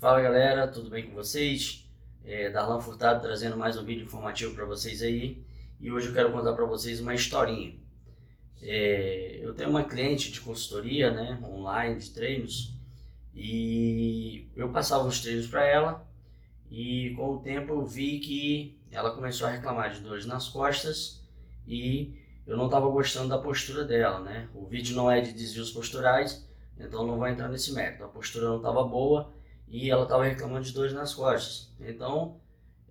Fala galera, tudo bem com vocês? É, Darlan Furtado trazendo mais um vídeo informativo para vocês aí e hoje eu quero contar para vocês uma historinha. É, eu tenho uma cliente de consultoria, né, online, de treinos e eu passava os treinos para ela e com o tempo eu vi que ela começou a reclamar de dores nas costas e eu não estava gostando da postura dela, né? O vídeo não é de desvios posturais, então não vou entrar nesse mérito. A postura não estava boa e ela estava reclamando de dores nas costas. Então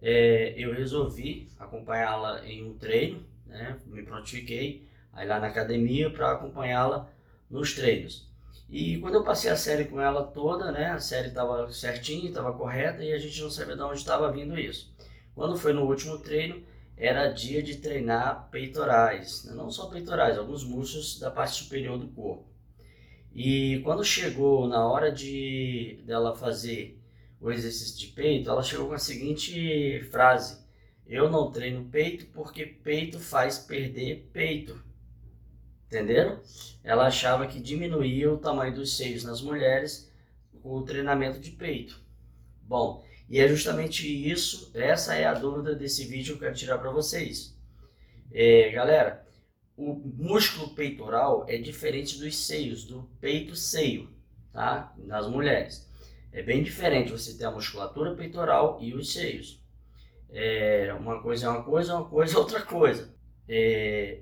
é, eu resolvi acompanhá-la em um treino, né? me prontifiquei aí lá na academia para acompanhá-la nos treinos. E quando eu passei a série com ela toda, né, a série estava certinha, estava correta e a gente não sabia de onde estava vindo isso. Quando foi no último treino, era dia de treinar peitorais, né? não só peitorais, alguns músculos da parte superior do corpo. E quando chegou na hora de dela fazer o exercício de peito, ela chegou com a seguinte frase: Eu não treino peito porque peito faz perder peito. Entenderam? Ela achava que diminuía o tamanho dos seios nas mulheres o treinamento de peito. Bom, e é justamente isso, essa é a dúvida desse vídeo que eu quero tirar para vocês. É, galera, o músculo peitoral é diferente dos seios, do peito-seio, tá? Nas mulheres. É bem diferente você ter a musculatura peitoral e os seios. É, uma coisa é uma coisa, uma coisa é outra coisa. É,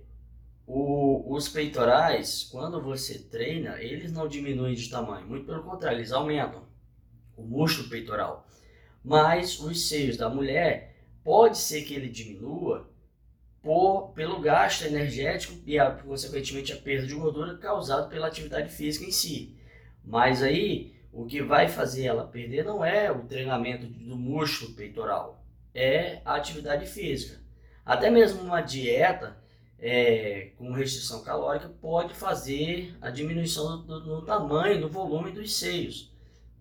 o, os peitorais, quando você treina, eles não diminuem de tamanho, muito pelo contrário, eles aumentam o músculo peitoral. Mas os seios da mulher, pode ser que ele diminua por, pelo gasto energético e, a, consequentemente, a perda de gordura causado pela atividade física em si. Mas aí, o que vai fazer ela perder não é o treinamento do músculo peitoral, é a atividade física. Até mesmo uma dieta é, com restrição calórica pode fazer a diminuição do, do tamanho, do volume dos seios,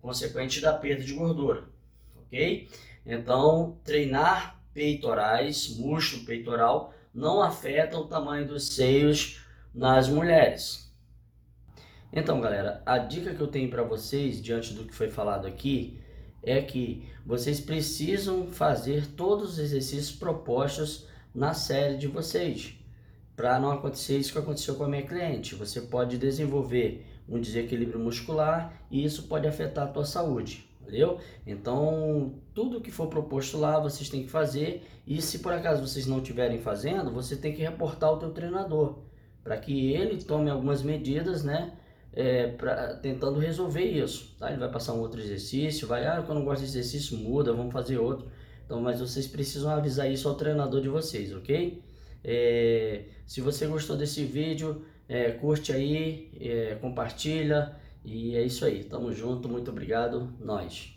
consequente da perda de gordura, ok? Então, treinar peitorais, músculo peitoral, não afeta o tamanho dos seios nas mulheres. Então, galera, a dica que eu tenho para vocês diante do que foi falado aqui é que vocês precisam fazer todos os exercícios propostos na série de vocês, para não acontecer isso que aconteceu com a minha cliente. Você pode desenvolver um desequilíbrio muscular e isso pode afetar a tua saúde. Valeu? Então, tudo que for proposto lá, vocês têm que fazer. E se por acaso vocês não estiverem fazendo, você tem que reportar o teu treinador, para que ele tome algumas medidas, né? É, pra, tentando resolver isso, tá? Ele vai passar um outro exercício, vai, ah, quando não gosto desse exercício, muda, vamos fazer outro. Então, mas vocês precisam avisar isso ao treinador de vocês, ok? É, se você gostou desse vídeo, é, curte aí, é, compartilha. E é isso aí. Tamo junto. Muito obrigado. Nós.